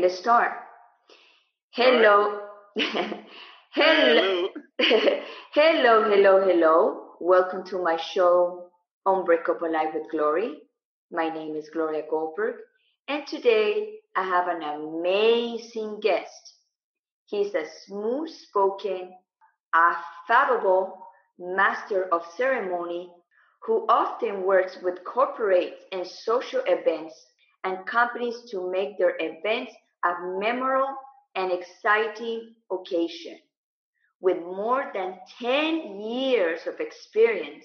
Let's start. Hello. Right. hello. hello, hello, hello. Welcome to my show, Unbreakable Life with Glory. My name is Gloria Goldberg, and today I have an amazing guest. He's a smooth spoken, affable master of ceremony who often works with corporates and social events and companies to make their events a memorable and exciting occasion. With more than 10 years of experience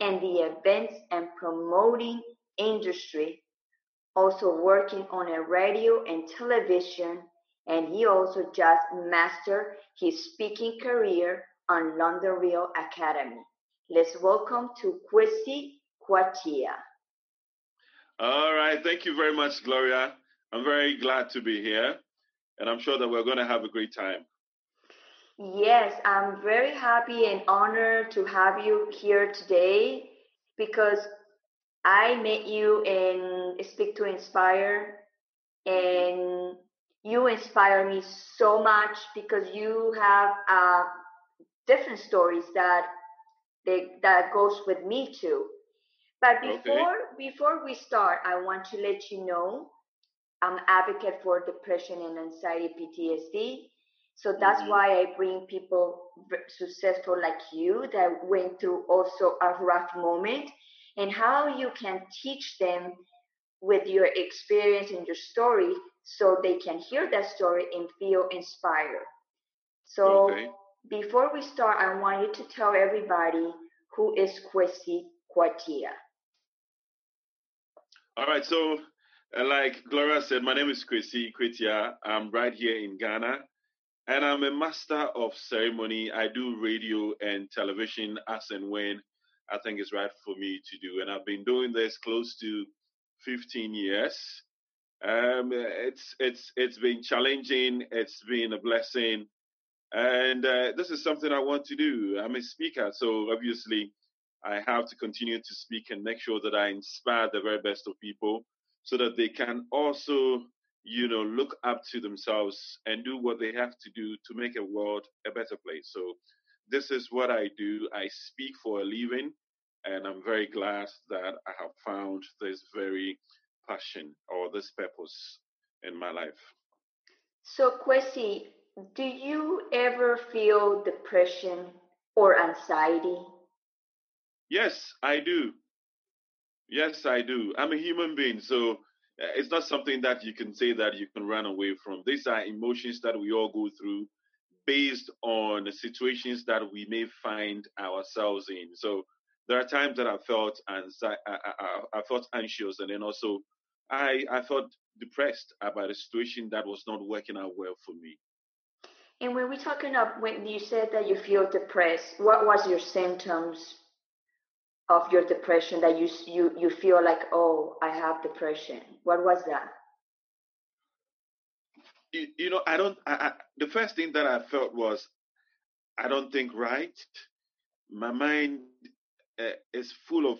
in the events and promoting industry, also working on a radio and television, and he also just mastered his speaking career on London Real Academy. Let's welcome to Kwesi Kwatia. All right. Thank you very much, Gloria. I'm very glad to be here, and I'm sure that we're going to have a great time. Yes, I'm very happy and honored to have you here today because I met you in Speak to Inspire, and you inspire me so much because you have uh, different stories that they, that goes with me too. But Okay. before before we start, I want to let you know I'm advocate for depression and anxiety PTSD. So that's Mhm. why I bring people successful like you that went through also a rough moment and how you can teach them with your experience and your story so they can hear that story and feel inspired. So Okay. before we start, I want you to tell everybody who is Kwesi Kwatia. All right. So, uh, like Gloria said, my name is Kwesi Kwetia. I'm right here in Ghana, and I'm a master of ceremony. I do radio and television as and when I think it's right for me to do, and I've been doing this close to 15 years. Um, it's it's it's been challenging. It's been a blessing, and uh, this is something I want to do. I'm a speaker, so obviously I have to continue to speak and make sure that I inspire the very best of people, so that they can also, you know, look up to themselves and do what they have to do to make a world a better place. So this is what I do. I speak for a living, and I'm very glad that I have found this very passion or this purpose in my life. So, Kwesi, do you ever feel depression or anxiety? Yes, I do. Yes, I do. I'm a human being, so uh, it's not something that you can say that you can run away from. These are emotions that we all go through based on the situations that we may find ourselves in. So there are times that I felt anxi- I, I, I felt anxious, and then also I I felt depressed about a situation that was not working out well for me. And when we're talking of when you said that you feel depressed, what was your symptoms of your depression that you you you feel like, oh, I have depression? What was that? You, you know, I don't. I, I, the first thing that I felt was I don't think right. My mind uh, is full of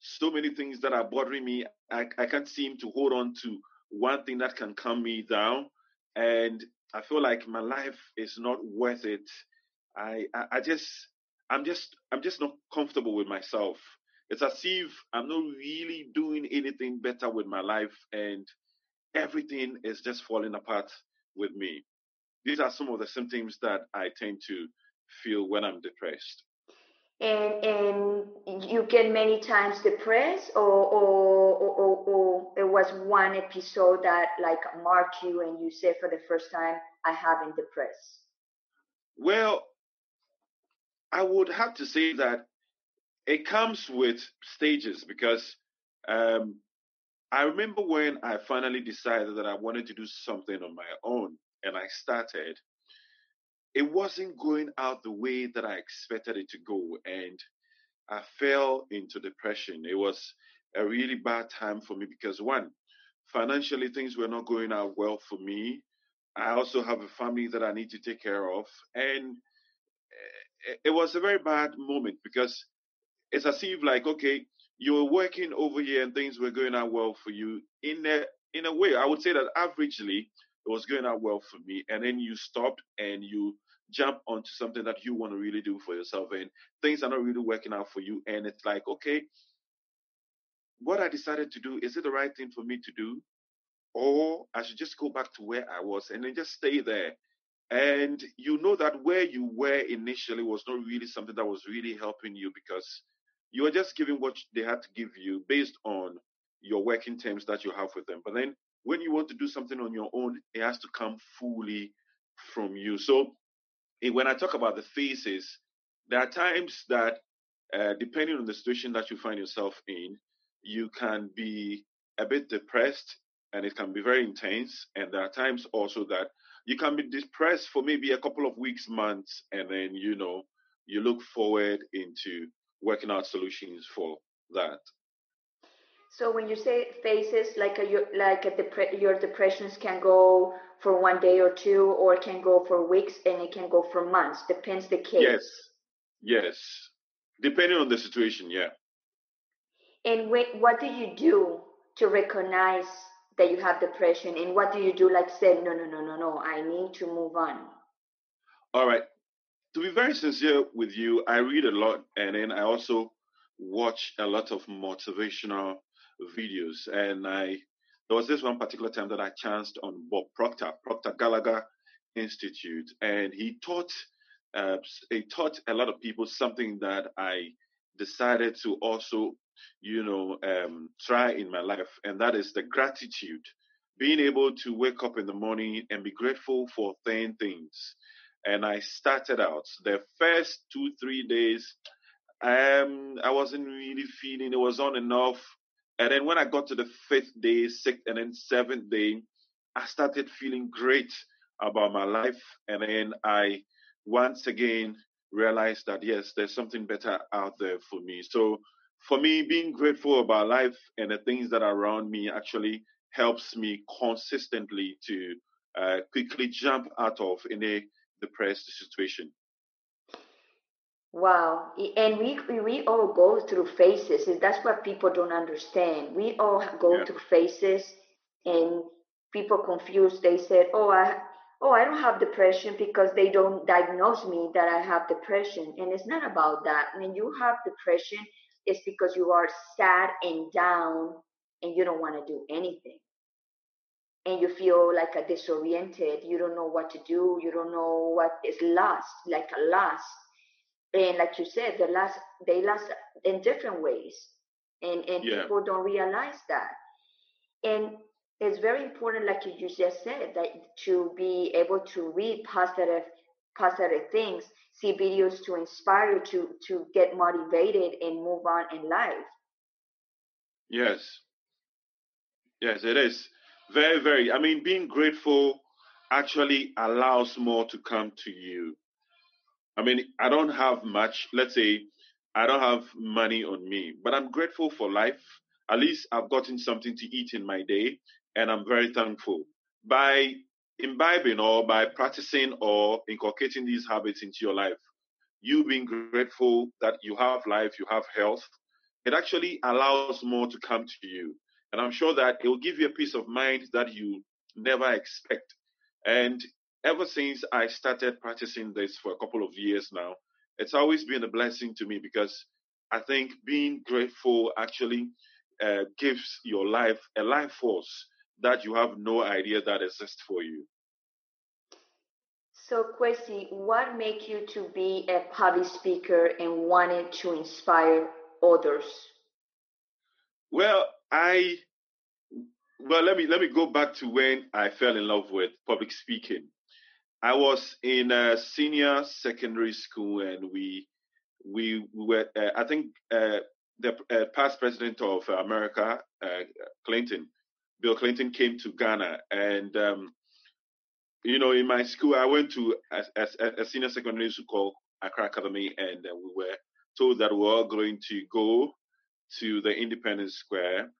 so many things that are bothering me. I, I can't seem to hold on to one thing that can calm me down. And I feel like my life is not worth it. I, I, I just, I'm just, I'm just not comfortable with myself. It's as if I'm not really doing anything better with my life and everything is just falling apart with me. These are some of the symptoms that I tend to feel when I'm depressed. And and you get many times depressed, or or or, or, or it was one episode that like marked you, and you said for the first time, I haven't depressed. Well, I would have to say that it comes with stages because um, I remember when I finally decided that I wanted to do something on my own and I started, it wasn't going out the way that I expected it to go. And I fell into depression. It was a really bad time for me because, one, financially, things were not going out well for me. I also have a family that I need to take care of. And it was a very bad moment because it's as if like okay you were working over here and things were going out well for you. In a in a way i would say that averagely it was going out well for me, and then you stopped and you jump onto something that you want to really do for yourself, and things are not really working out for you, and it's like, okay, what I decided to do is it the right thing for me to do, or I should just go back to where I was and then just stay there. And you know that where you were initially was not really something that was really helping you because you were just giving what they had to give you based on your working terms that you have with them. But then when you want to do something on your own, it has to come fully from you. So eh, when I talk about the phases, there are times that, uh, depending on the situation that you find yourself in, you can be a bit depressed and it can be very intense. And there are times also that you can be depressed for maybe a couple of weeks, months, and then, you know, you look forward into working out solutions for that. So when you say phases, like a, like a depre- your depressions can go for one day or two, or it can go for weeks, and it can go for months. Depends the case. Yes, yes, depending on the situation. Yeah. And wait, what do you do to recognize that you have depression? And what do you do? Like say, no, no, no, no, no. I need to move on. All right. To be very sincere with you, I read a lot, and then I also watch a lot of motivational videos. And I there was this one particular time that I chanced on Bob Proctor, Proctor Gallagher Institute, and he taught uh, he taught a lot of people something that I decided to also you know, um, try in my life, and that is the gratitude. Being able to wake up in the morning and be grateful for 10 things. And I started out the first two, three days, um, I wasn't really feeling it was on and off. And then when I got to the fifth day, sixth, and then seventh day, I started feeling great about my life. And then I once again realized that yes, there's something better out there for me. So for me, being grateful about life and the things that are around me actually helps me consistently to uh, quickly jump out of any depressed situation. Wow, and we we all go through phases. That's what people don't understand. We all go yeah. through phases, and people confused. They said, "Oh, I oh I don't have depression because they don't diagnose me that I have depression." And it's not about that. When you have depression, it's because you are sad and down and you don't want to do anything. And you feel like a disoriented, you don't know what to do, you don't know what is lost, like a loss. And like you said, the last they last in different ways. And and yeah. people don't realize that. And it's very important, like you just said, that to be able to read positive positive things see videos to inspire you to to get motivated and move on in life. Yes. Yes it is. Very very i mean being grateful actually allows more to come to you. I mean i don't have much let's say i don't have money on me but i'm grateful for life. At least i've gotten something to eat in my day and i'm very thankful. By imbibing or by practicing or inculcating these habits into your life, you being grateful that you have life, you have health, it actually allows more to come to you. And I'm sure that it will give you a peace of mind that you never expect. And ever since I started practicing this for a couple of years now, it's always been a blessing to me because I think being grateful actually uh, gives your life a life force that you have no idea that exists for you. So, Kwesi, what make you to be a public speaker and wanted to inspire others? Well, I well let me let me go back to when I fell in love with public speaking. I was in a senior secondary school, and we we, we were uh, I think uh, the uh, past president of America, uh, Clinton, Bill Clinton came to Ghana, and um, you know, in my school, I went to a, a, a senior secondary school called Accra Academy, and uh, we were told that we were all going to go to the Independence Square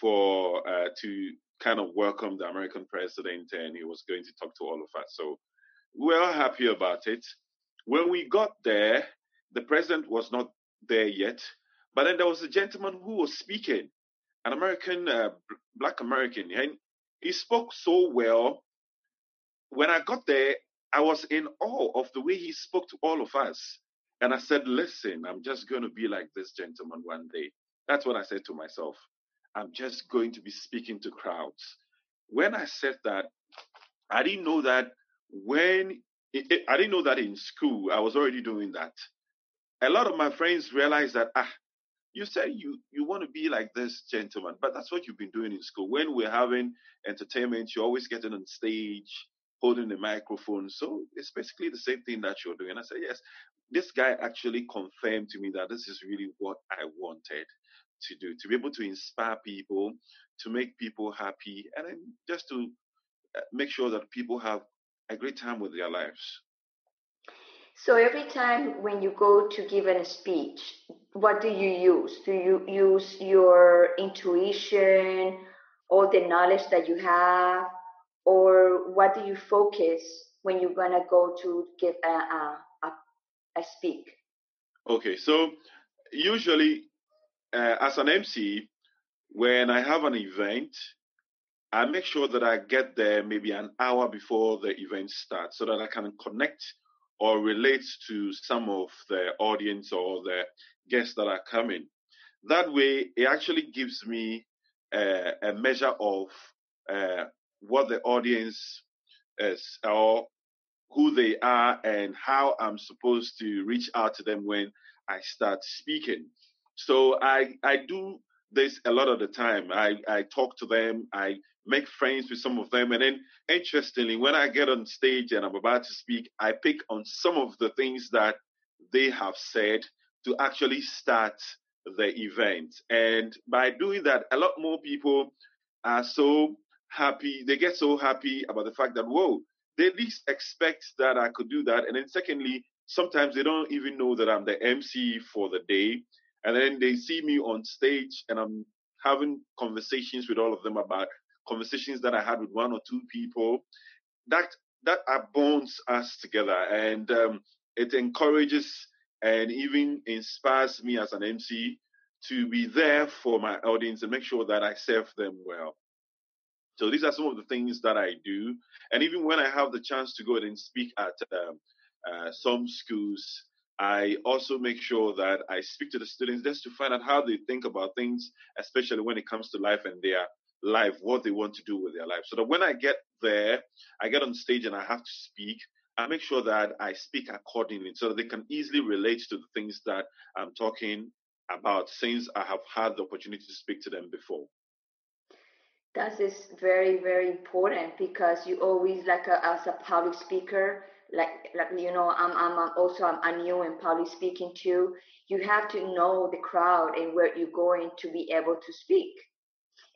for uh, to kind of welcome the American president, and he was going to talk to all of us. So we were all happy about it. When we got there, the president was not there yet, but then there was a gentleman who was speaking an American, uh, black American, and he spoke so well when I got there, I was in awe of the way he spoke to all of us. And I said, Listen, I'm just going to be like this gentleman one day. That's what I said to myself. I'm just going to be speaking to crowds. When I said that, I didn't know that when it, it, I didn't know that in school I was already doing that. A lot of my friends realized that ah, you say you you want to be like this gentleman, but that's what you've been doing in school. When we're having entertainment, you're always getting on stage, holding the microphone. So it's basically the same thing that you're doing. I said, yes, this guy actually confirmed to me that this is really what I wanted to do to be able to inspire people, to make people happy, and then just to uh, make sure that people have a great time with their lives. So every time when you go to give a speech, what do you use? Do you use your intuition, all the knowledge that you have, or what do you focus when you're gonna go to give a, a, a, a speak? Okay, so usually uh, as an MC, when I have an event, I make sure that I get there maybe an hour before the event starts so that I can connect or relates to some of the audience or the guests that are coming. That way, it actually gives me a measure of uh, what the audience is or who they are and how I'm supposed to reach out to them when I start speaking. So I I do this a lot of the time. I, I talk to them, I make friends with some of them, and then interestingly, when I get on stage and I'm about to speak, I pick on some of the things that they have said to actually start the event. And by doing that, a lot more people are so happy. They get so happy about the fact that, whoa, they least expect that I could do that. And then secondly, sometimes they don't even know that I'm the MC for the day and then they see me on stage and I'm having conversations with all of them about conversations that I had with one or two people. That that bonds us together and um, it encourages and even inspires me as an MC to be there for my audience and make sure that I serve them well. So these are some of the things that I do. And even when I have the chance to go and speak at um, uh, some schools, I also make sure that I speak to the students just to find out how they think about things, especially when it comes to life and their life, what they want to do with their life. So that when I get there, I get on stage and I have to speak, I make sure that I speak accordingly so that they can easily relate to the things that I'm talking about since I have had the opportunity to speak to them before. That is very, very important because you always, like a, as a public speaker, like like you know I'm I'm also I'm, I'm new and probably speaking to You have to know the crowd and where you're going to be able to speak,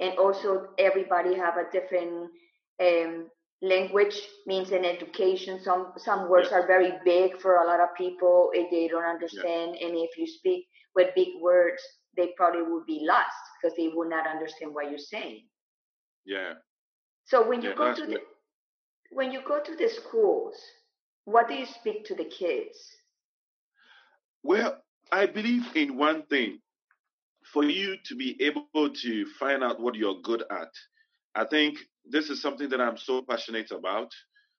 and also everybody have a different um, language means in education. Some some words yeah. are very big for a lot of people if they don't understand, yeah. and if you speak with big words, they probably would be lost because they would not understand what you're saying. Yeah. So when you yeah, go to the when you go to the schools, what do you speak to the kids? Well, I believe in one thing. For you to be able to find out what you're good at, I think this is something that I'm so passionate about.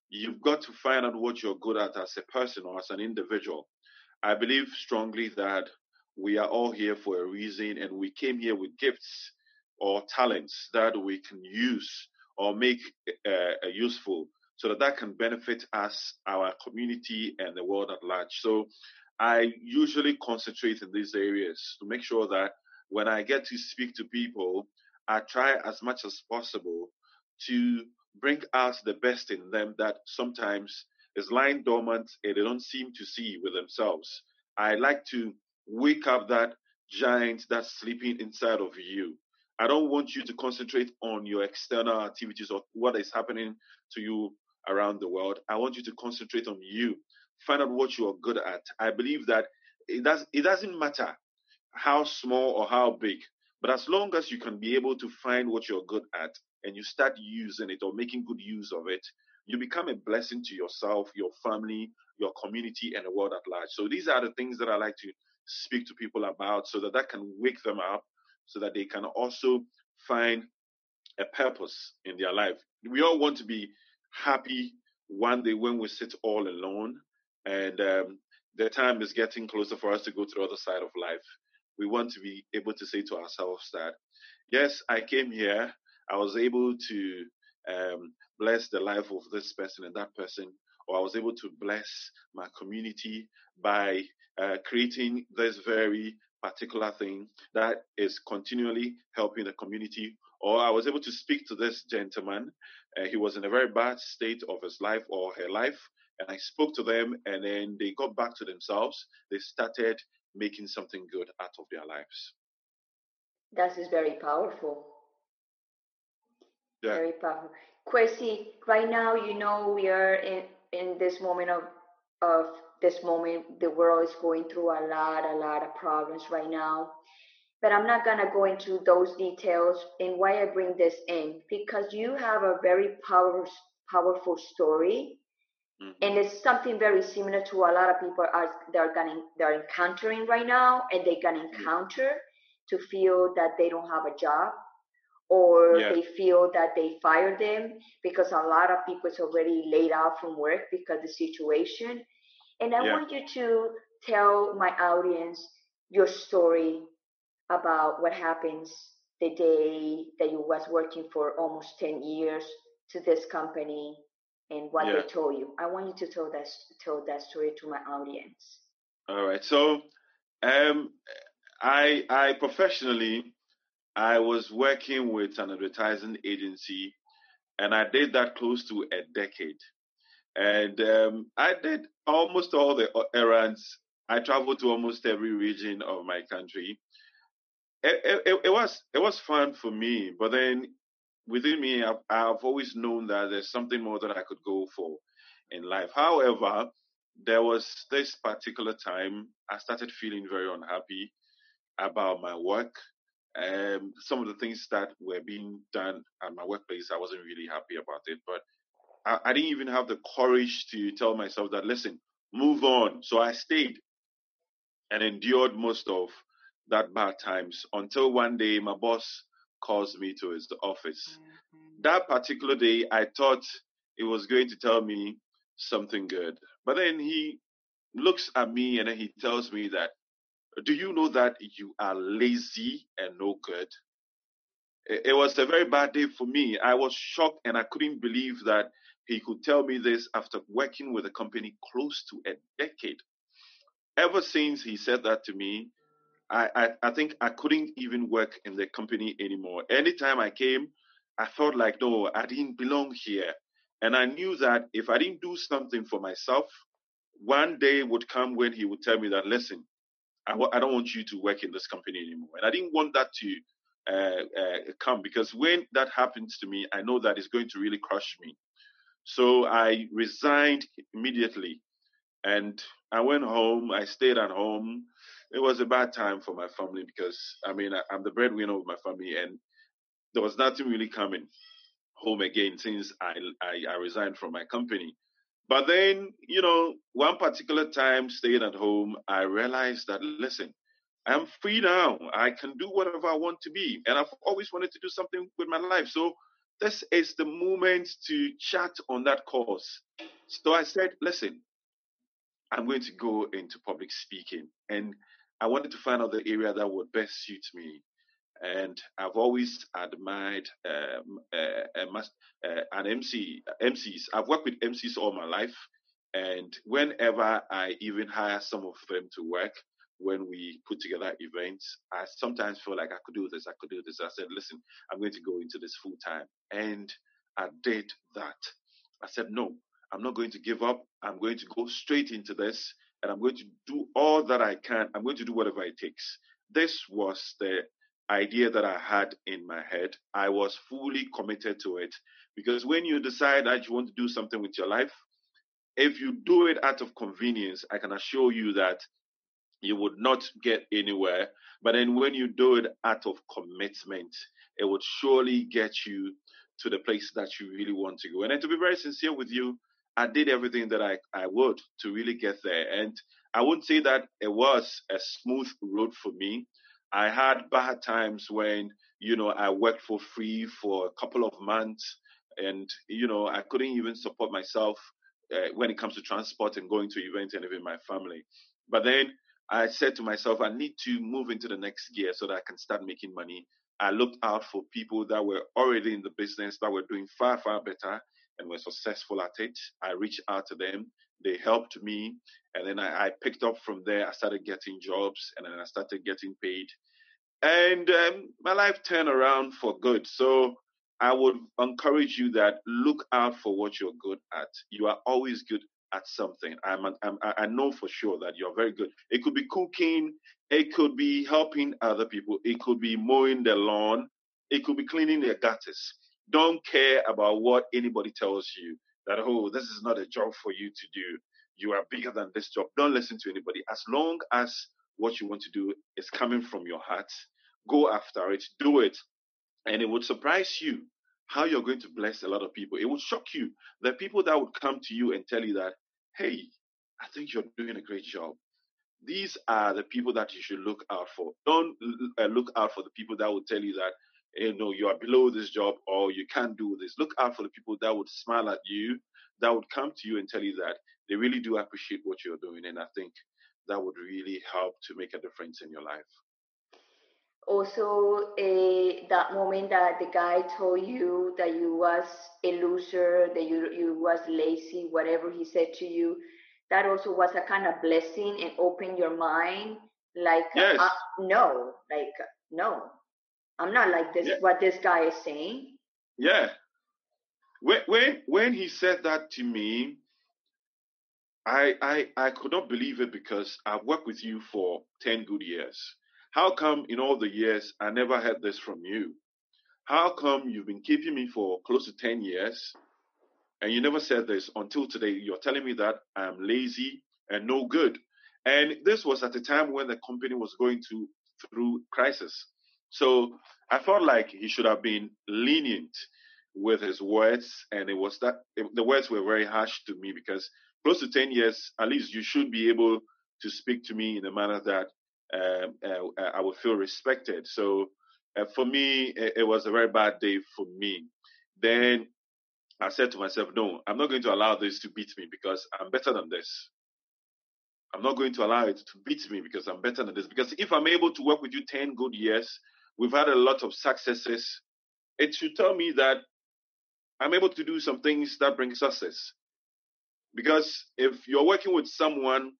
You've got to find out what you're good at as a person or as an individual. I believe strongly that we are all here for a reason and we came here with gifts or talents that we can use or make uh, useful so that that can benefit us, our community, and the world at large. So I usually concentrate in these areas to make sure that when I get to speak to people, I try as much as possible to bring out the best in them that sometimes is lying dormant and they don't seem to see with themselves. I like to wake up that giant that's sleeping inside of you. I don't want you to concentrate on your external activities or what is happening to you around the world. I want you to concentrate on you. Find out what you are good at. I believe that it does it doesn't matter how small or how big, but as long as you can be able to find what you're good at and you start using it or making good use of it, you become a blessing to yourself, your family, your community, and the world at large. So these are the things that I like to speak to people about so that that can wake them up so that they can also find a purpose in their life. We all want to be happy. one day when we sit all alone and um, the time is getting closer for us to go to the other side of life, we want to be able to say to ourselves that, yes, I came here, I was able to um, bless the life of this person and that person, or I was able to bless my community by uh, creating this very particular thing that is continually helping the community. Or I was able to speak to this gentleman. Uh, he was in a very bad state of his life or her life. And I spoke to them, and then they got back to themselves. They started making something good out of their lives. That is very powerful. Yeah. Very powerful. Kwesi, right now, you know, we are in, in this moment of, of this moment, the world is going through a lot, a lot of problems right now. But I'm not going to go into those details and why I bring this in because you have a very powerful, powerful story. Mm-hmm. And it's something very similar to a lot of people are they're going they're encountering right now, and they can mm-hmm. encounter to feel that they don't have a job, or yeah. they feel that they fired them because a lot of people is already laid out from work because the situation and i yeah. want you to tell my audience your story about what happens the day that you was working for almost 10 years to this company and what yeah. they told you i want you to tell that tell that story to my audience all right so um i i professionally I was working with an advertising agency, and I did that close to a decade. And um, I did almost all the errands. I traveled to almost every region of my country. It, it, was it was fun for me, but then within me, I've, I've always known that there's something more that I could go for in life. However, there was this particular time I started feeling very unhappy about my work um, some of the things that were being done at my workplace, I wasn't really happy about it. But I, I didn't even have the courage to tell myself that, listen, move on. So I stayed and endured most of that bad times until one day my boss calls me to his office. That particular day, I thought he was going to tell me something good. But then he looks at me and then he tells me that do you know that you are lazy and no good? It was a very bad day for me. I was shocked and I couldn't believe that he could tell me this after working with a company close to a decade. Ever since he said that to me, I, I, I think I couldn't even work in the company anymore. Anytime I came, I felt like, no, I didn't belong here. And I knew that if I didn't do something for myself, one day would come when he would tell me that, listen, I w- I don't want you to work in this company anymore. And I didn't want that to uh, uh, come because when that happens to me, I know that it's going to really crush me. So I resigned immediately and I went home. I stayed at home. It was a bad time for my family because I mean, I, I'm the breadwinner of my family and there was nothing really coming home again since I, I, I resigned from my company. But then, you know, one particular time staying at home, I realized that, listen, I'm free now. I can do whatever I want to be. And I've always wanted to do something with my life. So this is the moment to chat on that course. So I said, listen, I'm going to go into public speaking. And I wanted to find out the area that would best suit me and I've always admired um, uh, uh, an MC, MCs. I've worked with MCs all my life, and whenever I even hire some of them to work, when we put together events, I sometimes feel like I could do this, I could do this. I said, listen, I'm going to go into this full time, and I did that. I said, no, I'm not going to give up. I'm going to go straight into this, and I'm going to do all that I can. I'm going to do whatever it takes. This was the idea that I had in my head, I was fully committed to it. Because when you decide that you want to do something with your life, if you do it out of convenience, I can assure you that you would not get anywhere. But then when you do it out of commitment, it would surely get you to the place that you really want to go. And then to be very sincere with you, I did everything that I, I would to really get there. And I wouldn't say that it was a smooth road for me. I had bad times when, you know, I worked for free for a couple of months and, you know, I couldn't even support myself uh, when it comes to transport and going to events and even my family. But then I said to myself, I need to move into the next gear so that I can start making money. I looked out for people that were already in the business that were doing far, far better and were successful at it. I reached out to them. They helped me. And then I, I picked up from there. I started getting jobs and then I started getting paid. And um, my life turned around for good. So I would encourage you that look out for what you're good at. You are always good at something. I'm, I'm, i know for sure that you're very good. It could be cooking, it could be helping other people, it could be mowing the lawn, it could be cleaning their gutters. Don't care about what anybody tells you that, oh, this is not a job for you to do. You are bigger than this job. Don't listen to anybody. As long as what you want to do is coming from your heart, go after it, do it. And it would surprise you how you're going to bless a lot of people. It would shock you. The people that would come to you and tell you that, hey, I think you're doing a great job. These are the people that you should look out for. Don't uh, look out for the people that will tell you that, you know, you are below this job or you can't do this. Look out for the people that would smile at you, that would come to you and tell you that they really do appreciate what you're doing. And I think that would really help to make a difference in your life also uh, that moment that the guy told you that you was a loser that you you was lazy whatever he said to you that also was a kind of blessing and opened your mind like yes. uh, no like no i'm not like this yeah. what this guy is saying yeah when when when he said that to me I, I I could not believe it because I've worked with you for 10 good years. How come in all the years I never heard this from you? How come you've been keeping me for close to 10 years and you never said this until today? You're telling me that I'm lazy and no good. And this was at a time when the company was going to through crisis. So I felt like he should have been lenient with his words, and it was that the words were very harsh to me because close to 10 years, at least you should be able to speak to me in a manner that um, uh, I would feel respected. So uh, for me, it, it, was a very bad day for me. Then I said to myself, no, I'm not going to allow this to beat me because I'm better than this. I'm not going to allow it to beat me because I'm better than this. Because if I'm able to work with you 10 good years, we've had a lot of successes, it should tell me that I'm able to do some things that bring success. Because if you're working with someone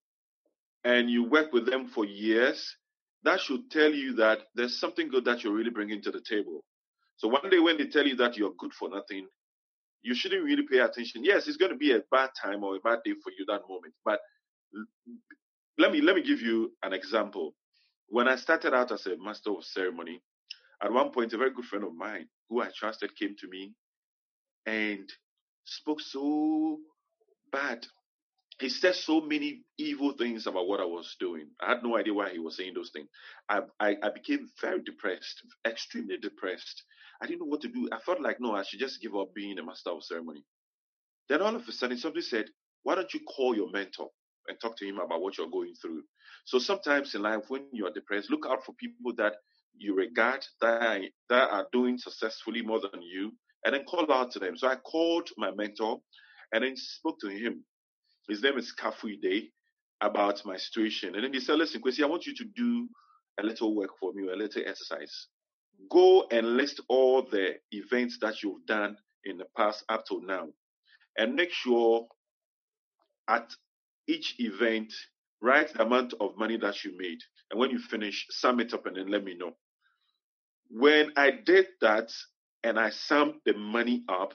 and you work with them for years, that should tell you that there's something good that you're really bringing to the table. So one day when they tell you that you're good for nothing, you shouldn't really pay attention. Yes, it's going to be a bad time or a bad day for you that moment. But let me let me give you an example. When I started out as a master of ceremony, at one point a very good friend of mine who I trusted came to me and spoke so bad he said so many evil things about what I was doing. I had no idea why he was saying those things. I, I, I, became very depressed, extremely depressed. I didn't know what to do. I felt like, no, I should just give up being a master of ceremony. Then all of a sudden, somebody said, why don't you call your mentor and talk to him about what you're going through? So sometimes in life, when you're depressed, look out for people that you regard that are, that are doing successfully more than you, and then call out to them. So I called my mentor and then spoke to him his name is Kafui Dey, about my situation. And then he said, Listen, Kwesi, I want you to do a little work for me, a little exercise. Go and list all the events that you've done in the past up to now. And make sure at each event, write the amount of money that you made. And when you finish, sum it up and then let me know. When I did that and I summed the money up,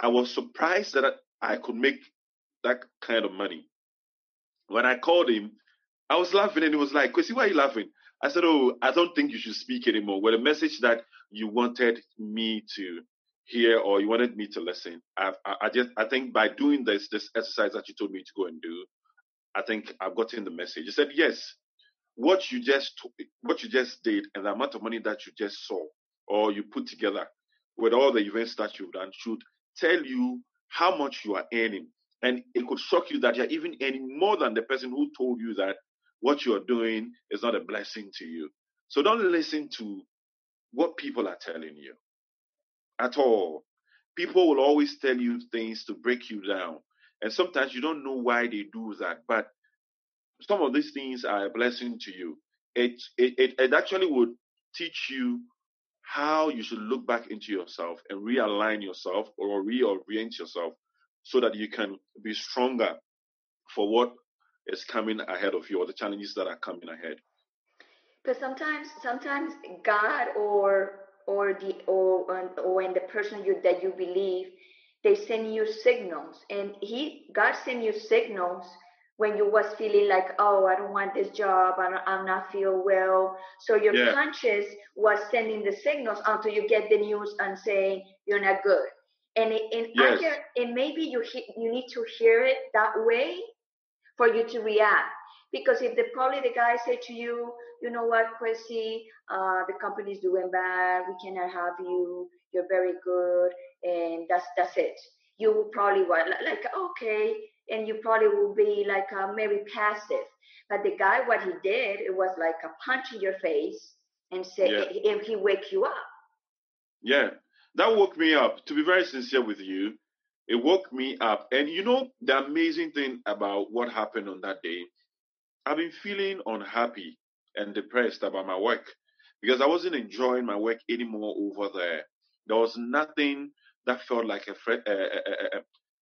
I was surprised that I could make that kind of money. When I called him, I was laughing and he was like, Kwesi, why are you laughing? I said, Oh, I don't think you should speak anymore. With a message that you wanted me to hear or you wanted me to listen. I, I, I just I think by doing this this exercise that you told me to go and do, I think I've gotten the message. You said, Yes, what you just what you just did and the amount of money that you just saw or you put together with all the events that you've done should tell you how much you are earning and it could shock you that you're even earning more than the person who told you that what you're doing is not a blessing to you. So don't listen to what people are telling you at all. People will always tell you things to break you down. And sometimes you don't know why they do that. But some of these things are a blessing to you. It, it, it, actually would teach you how you should look back into yourself and realign yourself or reorient yourself so that you can be stronger for what is coming ahead of you or the challenges that are coming ahead. But sometimes, sometimes God or or the or or when the person you that you believe, they send you signals, and He God send you signals when you was feeling like, oh, I don't want this job, I don't, I'm not feel well. So your yeah. conscience was sending the signals until you get the news and saying you're not good. And it, and yes. And maybe you you need to hear it that way for you to react. Because if the probably the guy said to you, you know what, Chrissy, uh, the company's doing bad, we cannot have you, you're very good, and that's that's it. You probably were like, okay, and you probably will be like uh, maybe passive. But the guy, what he did, it was like a punch in your face and say, yeah. and he wake you up. Yeah, that woke me up. To be very sincere with you, it woke me up. And you know the amazing thing about what happened on that day, I've been feeling unhappy and depressed about my work because I wasn't enjoying my work anymore over there. There was nothing that felt like a. Uh, uh,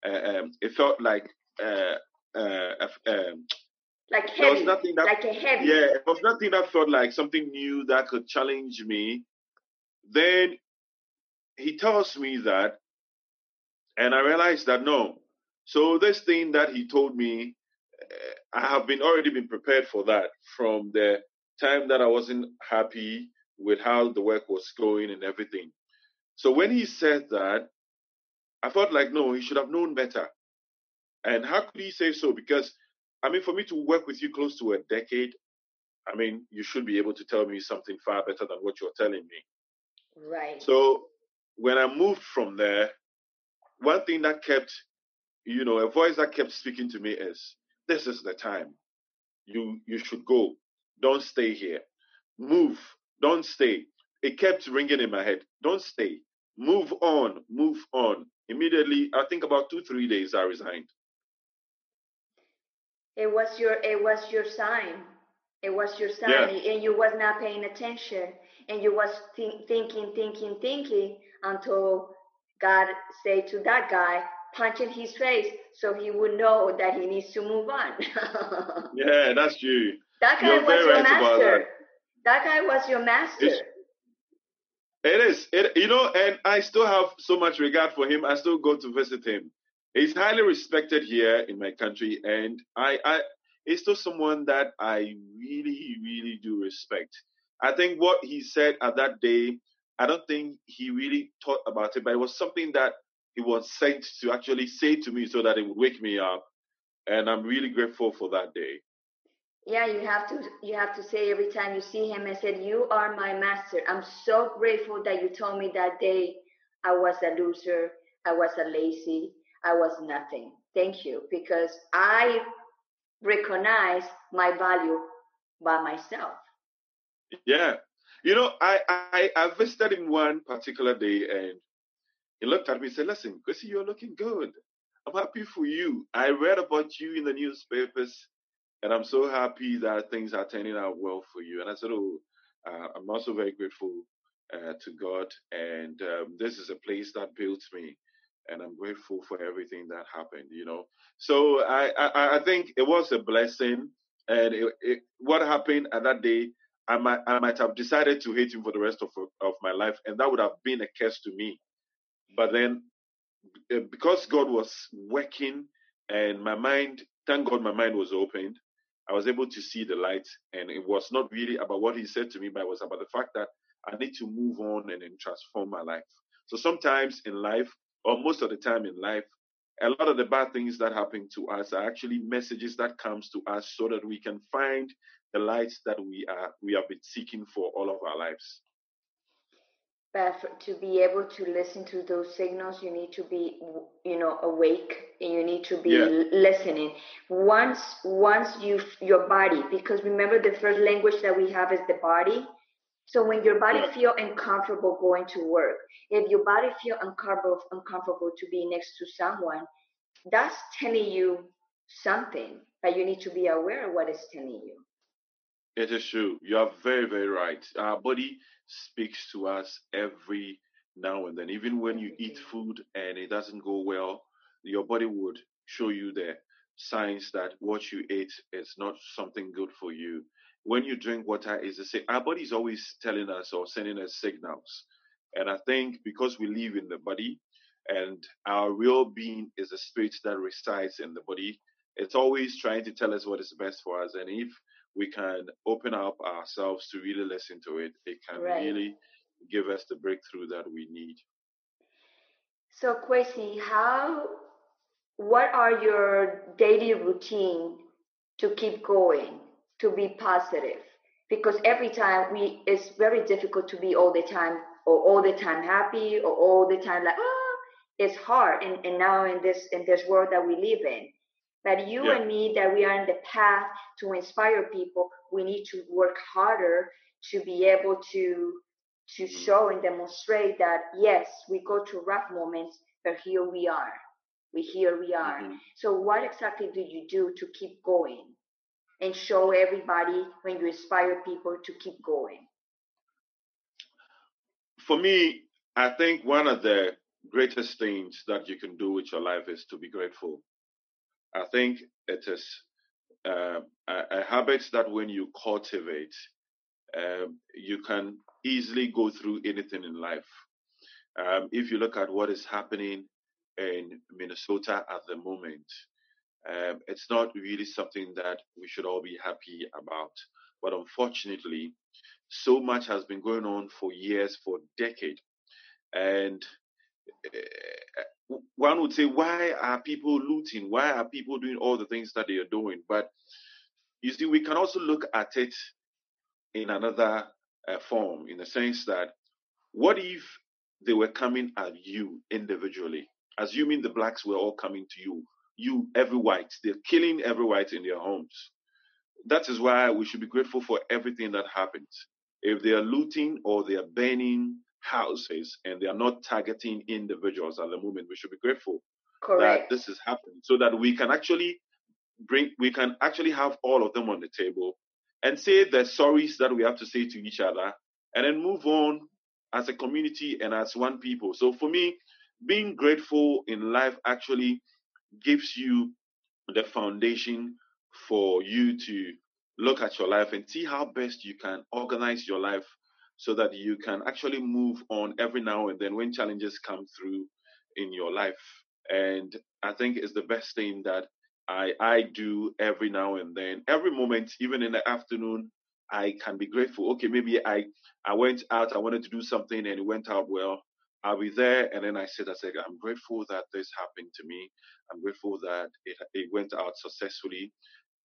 uh, um, it felt like uh, uh, um, like heavy, nothing that, like a heavy. Yeah, it was nothing that felt like something new that could challenge me. Then he tells me that, and I realized that no. So this thing that he told me, uh, I have been already been prepared for that from the time that I wasn't happy with how the work was going and everything. So when he said that, I felt like no, he should have known better. And how could he say so? Because, I mean, for me to work with you close to a decade, I mean, you should be able to tell me something far better than what you're telling me. Right. So when I moved from there, one thing that kept, you know, a voice that kept speaking to me is, this is the time. You you should go. Don't stay here. Move. Don't stay. It kept ringing in my head. Don't stay. Move on. Move on. Immediately, I think about two, three days, I resigned. It was your it was your sign. It was your sign, yeah. and you was not paying attention, and you was th- thinking, thinking, thinking until God said to that guy, punch in his face, so he would know that he needs to move on. yeah, that's true. That guy You're was your right master. That. that. guy was your master. It's, it is. It, you know, and I still have so much regard for him. I still go to visit him he's highly respected here in my country, and I, I he's still someone that I really, really do respect. I think what he said at that day, I don't think he really thought about it, but it was something that he was sent to actually say to me so that it would wake me up, and I'm really grateful for that day. Yeah, you have to you have to say every time you see him, I said, "You are my master." I'm so grateful that you told me that day I was a loser, I was a lazy, I was nothing. Thank you. Because I recognize my value by myself. Yeah. You know, I, I, I visited him one particular day and he looked at me and said, Listen, Chrissy, you're looking good. I'm happy for you. I read about you in the newspapers and I'm so happy that things are turning out well for you. And I said, Oh, uh, I'm also very grateful uh, to God. And um, this is a place that built me and I'm grateful for everything that happened. You know, so I I, I think it was a blessing, and it, it, what happened at that day, I might I might have decided to hate him for the rest of of my life, and that would have been a curse to me. But then, because God was working, and my mind, thank God, my mind was opened. I was able to see the light, and it was not really about what He said to me, but it was about the fact that I need to move on and, and transform my life. So sometimes in life, or most of the time in life, a lot of the bad things that happen to us are actually messages that comes to us so that we can find the light that we are we have been seeking for all of our lives. But to be able to listen to those signals, you need to be, you know, awake and you need to be yeah. listening. Once, once you your body, because remember the first language that we have is the body. So when your body feel uncomfortable going to work, if your body feel uncomfortable uncomfortable to be next to someone, that's telling you something, but you need to be aware of what it's telling you. It is true. You are very, very right. Our body speaks to us every now and then. Even when you eat food and it doesn't go well, your body would show you the signs that what you ate is not something good for you. When you drink water, is the same. Our body is always telling us or sending us signals. And I think because we live in the body and our real being is a spirit that resides in the body, it's always trying to tell us what is best for us. And if we can open up ourselves to really listen to it, it can right. really give us the breakthrough that we need. So, Kwesi, how, what are your daily routine to keep going, to be positive? Because every time we, it's very difficult to be all the time or all the time happy or all the time like, ah, it's hard. And, and now in this, in this world that we live in, but you yeah. and me, that we are in the path to inspire people, we need to work harder to be able to to mm-hmm. show and demonstrate that yes, we go through rough moments, but here we are. We here we are. Mm-hmm. So what exactly do you do to keep going and show everybody when you inspire people to keep going? For me, I think one of the greatest things that you can do with your life is to be grateful. I think it is uh, a, a, habit that when you cultivate, um, you can easily go through anything in life. Um, if you look at what is happening in Minnesota at the moment, um, it's not really something that we should all be happy about. But unfortunately, so much has been going on for years, for decades. And uh, one would say, why are people looting? Why are people doing all the things that they are doing? But you see, we can also look at it in another uh, form, in the sense that what if they were coming at you individually, assuming the blacks were all coming to you, you, every white, they're killing every white in their homes. That is why we should be grateful for everything that happens. If they are looting or they are burning houses and they are not targeting individuals at the moment. We should be grateful Correct. that this is happening so that we can actually bring, we can actually have all of them on the table and say the sorries that we have to say to each other and then move on as a community and as one people. So for me, being grateful in life actually gives you the foundation for you to look at your life and see how best you can organize your life so that you can actually move on every now and then when challenges come through in your life. And I think it's the best thing that I, I do every now and then. Every moment, even in the afternoon, I can be grateful. Okay, maybe I, I went out, I wanted to do something and it went out well. I'll be there and then I said, I said, I'm grateful that this happened to me. I'm grateful that it, it went out successfully.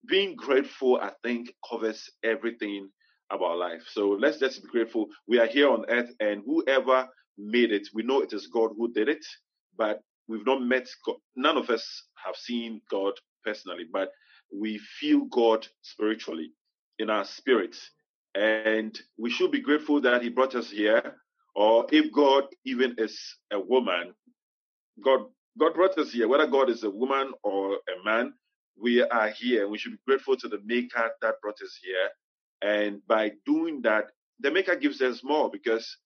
Being grateful, I think, covers everything about life. So let's just be grateful. We are here on earth, and whoever made it, we know it is God who did it, but we've not met God. None of us have seen God personally, but we feel God spiritually in our spirits. And we should be grateful that He brought us here. Or if God even is a woman, God God brought us here, whether God is a woman or a man, we are here. We should be grateful to the Maker that brought us here and by doing that, the maker gives us more because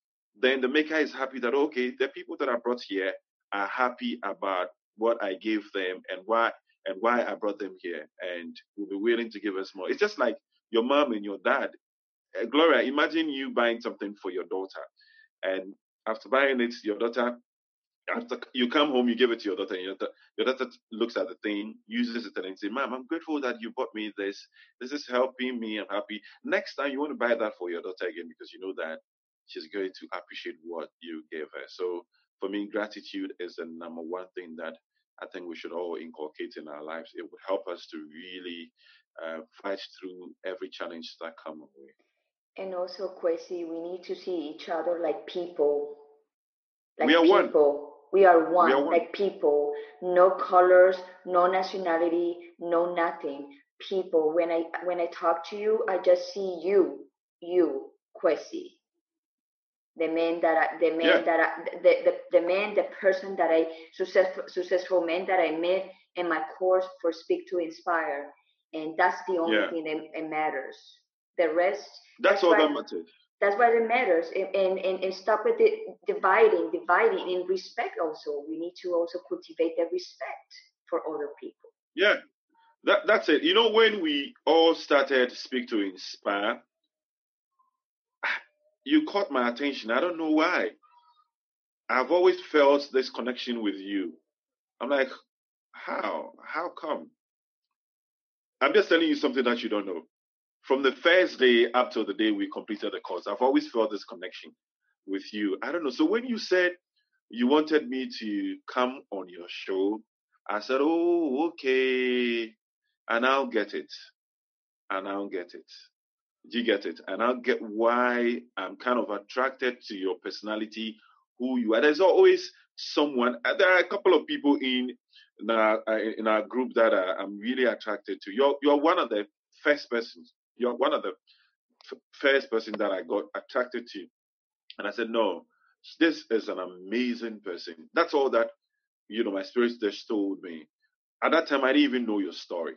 then the maker is happy that, okay, the people that are brought here are happy about what I gave them and why and why I brought them here and will be willing to give us more. It's just like your mom and your dad. Uh, Gloria, imagine you buying something for your daughter and after buying it, your daughter after you come home, you give it to your daughter, and your, your daughter looks at the thing, uses it, and says, "Mom, I'm grateful that you bought me this. This is helping me. I'm happy. Next time, you want to buy that for your daughter again because you know that she's going to appreciate what you gave her." So, for me, gratitude is the number one thing that I think we should all inculcate in our lives. It would help us to really uh, fight through every challenge that come our way. And also, Kwesi, we need to see each other like people. Like we are people. one we are one, we are one. like people, no colors, no nationality, no nothing. People. When I when I talk to you, I just see you, you, Kwesi. the man that I, the man Yeah. that I, the, the the man the person that I successful successful man that I met in my course for Speak to Inspire, and that's the only Yeah. thing that, that matters. The rest That's That's all that matters. That's why it matters and, and, and, stop with the dividing dividing and respect also we need to also cultivate that respect for other people Yeah, that that's it. You know, when we all started Speak to Inspire, you caught my attention. I don't know why. I've always felt this connection with you. I'm like, how? How come? I'm just telling you something that you don't know. From the first day up till the day we completed the course, I've always felt this connection with you. I don't know. So when you said you wanted me to come on your show, I said, oh, okay. And I'll get it. And I'll get it. Do you get it? And I'll get why I'm kind of attracted to your personality, who you are. There's always someone. uh, There are a couple of people in in our, uh, in our group that uh, I'm really attracted to. You're you're one of the first persons. You're one of the f- first person that I got attracted to, and I said, no, this is an amazing person. That's all that you know. My spirit just told me. At that time, I didn't even know your story.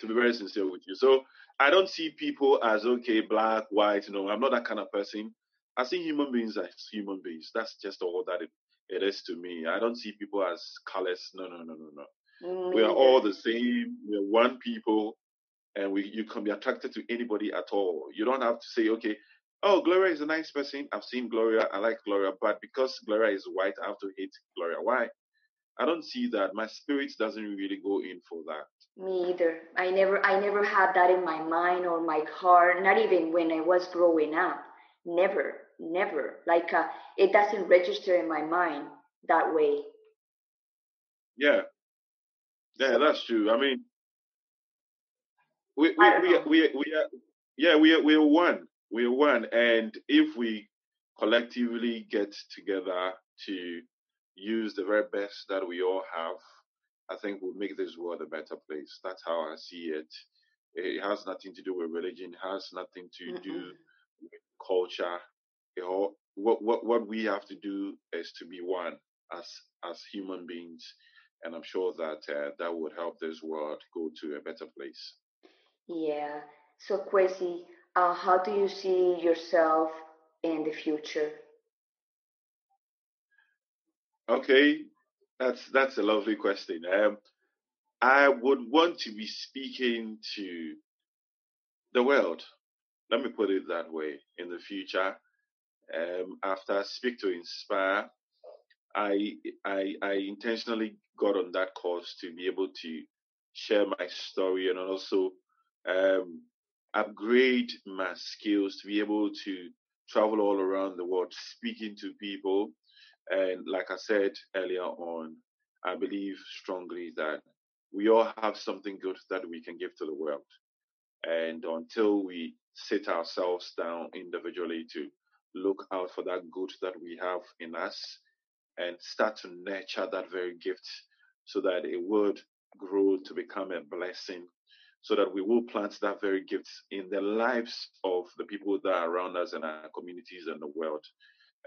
To be very sincere with you, so I don't see people as okay, black, white. No, I'm not that kind of person. I see human beings as human beings. That's just all that it, it is to me. I don't see people as colors. No, no, no, no, no. Mm, we are all the same. We are one people, and we you can be attracted to anybody at all. You don't have to say, okay, oh, Gloria is a nice person. I've seen Gloria. I like Gloria, but because Gloria is white, I have to hate Gloria. Why? I don't see that. My spirit doesn't really go in for that. me either i never i never had that in my mind or my heart not even when i was growing up never never like uh, it doesn't register in my mind that way Yeah, yeah, that's true. I mean, we we we we, we are yeah we are we are one. We are one, and if we collectively get together to use the very best that we all have, I think we'll make this world a better place. That's how I see it. It has nothing to do with religion. It has nothing to Mm-mm. do with culture. It all, what what what we have to do is to be one as as human beings, and I'm sure that uh, that would help this world go to a better place. Yeah so Kwesi, uh, how do you see yourself in the future Okay, that's that's a lovely question. Um, I would want to be speaking to the world. Let me put it that way. In the future, um, after Speak to Inspire, I, I I intentionally got on that course to be able to share my story and also um, upgrade my skills to be able to travel all around the world speaking to people. And like I said earlier on, I believe strongly that we all have something good that we can give to the world. And until we sit ourselves down individually to look out for that good that we have in us and start to nurture that very gift so that it would grow to become a blessing, so that we will plant that very gift in the lives of the people that are around us and our communities and the world.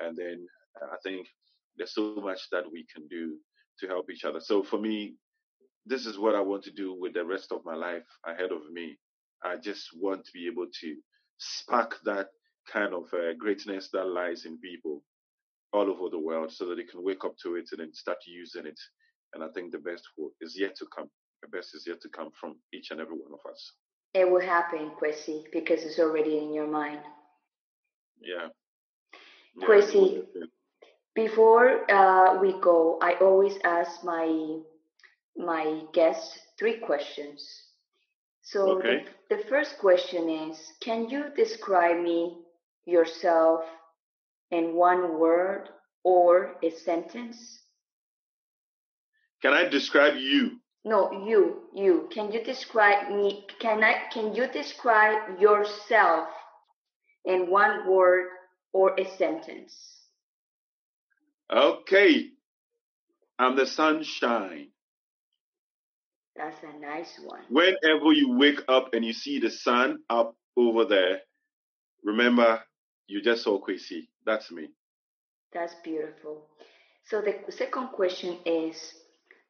And then I think there's so much that we can do to help each other. So for me, this is what I want to do with the rest of my life ahead of me. I just want to be able to spark that kind of uh, greatness that lies in people all over the world so that they can wake up to it and then start using it. And I think the best is yet to come. The best is yet to come from each and every one of us. it will happen Kwesi, because it's already in your mind Yeah. Yeah, Kwesi, it would have been. Before uh, we go, I always ask my my guests three questions. So Okay. the, the first question is, can you describe me yourself in one word or a sentence? Can I describe you? No, you, you. Can you describe me? Can I? Can you describe yourself in one word or a sentence? Okay. I'm the sunshine. That's a nice one. Whenever you wake up and you see the sun up over there, remember you just saw Kwesi. That's me. That's beautiful. So the second question is,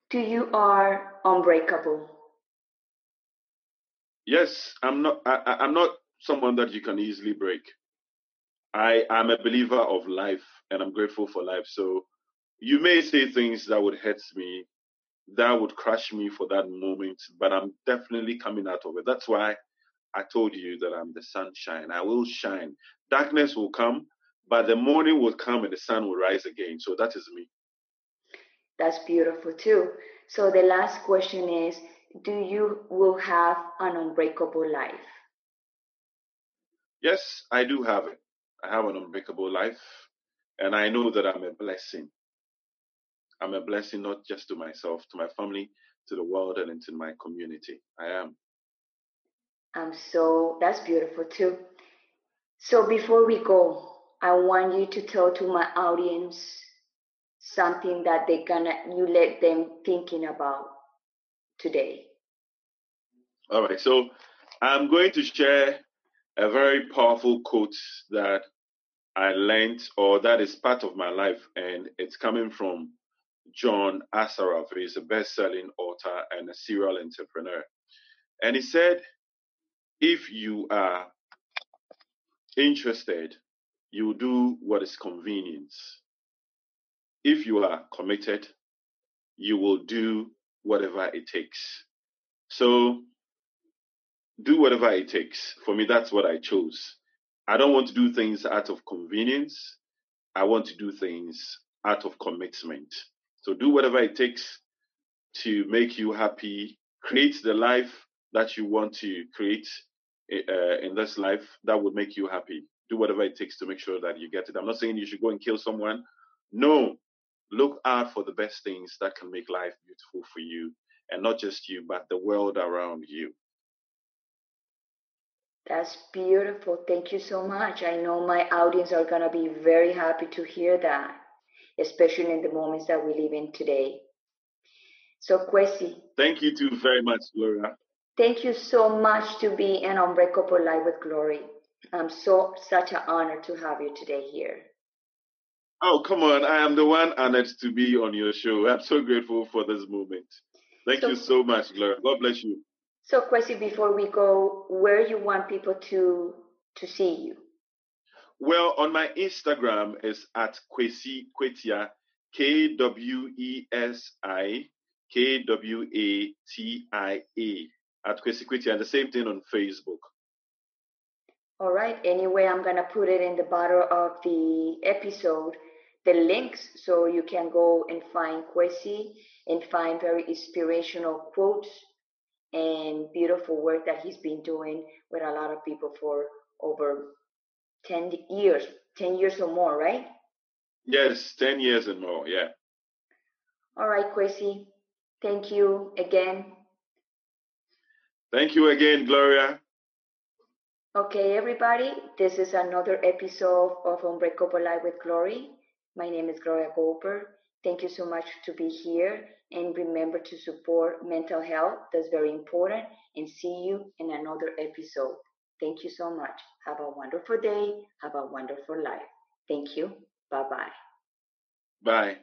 do you are unbreakable? Yes, I'm not. I, I'm not someone that you can easily break. I am a believer of life, and I'm grateful for life. So you may say things that would hurt me, that would crush me for that moment, but I'm definitely coming out of it. That's why I told you that I'm the sunshine. I will shine. Darkness will come, but the morning will come and the sun will rise again. So that is me. That's beautiful too. So the last question is Do you will have an unbreakable life? Yes, I do have it. I have an unbreakable life, and I know that I'm a blessing. I'm a blessing not just to myself, to my family, to the world, and into my community. I am. Um, so that's beautiful too. So before we go, I want you to tell to my audience something that they gonna you let them thinking about today. All right. So I'm going to share a very powerful quote that I learned or that is part of my life, and it's coming from John Assaraf. He's a best-selling author and a serial entrepreneur. And he said, if you are interested, you do what is convenient. If you are committed, you will do whatever it takes. So do whatever it takes. For me, that's what I chose. I don't want to do things out of convenience. I want to do things out of commitment. So do whatever it takes to make you happy, create the life that you want to create uh, in this life that would make you happy. Do whatever it takes to make sure that you get it. I'm not saying you should go and kill someone. No, look out for the best things that can make life beautiful for you, and not just you, but the world around you. That's beautiful. Thank you so much. I know my audience are going to be very happy to hear that, especially in the moments that we live in today. So, Kwesi. Thank you too very much, Gloria. Thank you so much to be an Unbreakable Life with Glory. I'm so such an honor to have you today here. Oh, come on. I am the one honored to be on your show. I'm so grateful for this moment. Thank so, you so much, Gloria. God bless you. So, Kwesi, before we go, where you want people to to see you? Well, on my Instagram is at Kwesi Kwatia, K W E S I K W A T I A at Kwesi Kwatia, and the same thing on Facebook. All right. Anyway, I'm gonna put it in the bottom of the episode, the links, so you can go and find Kwesi and find very inspirational quotes and beautiful work that he's been doing with a lot of people for over 10 years, 10 years or more, right? Yes, 10 years and more, yeah. All right, Kwesi. Thank you again Thank you again, Gloria. Okay, everybody, this is another episode of Unbreakable Life with Glory. My name is Gloria Goldberg. Thank you so much to be here and remember to support mental health. That's very important. And see you in another episode. Thank you so much. Have a wonderful day. Have a wonderful life. Thank you. Bye-bye. Bye.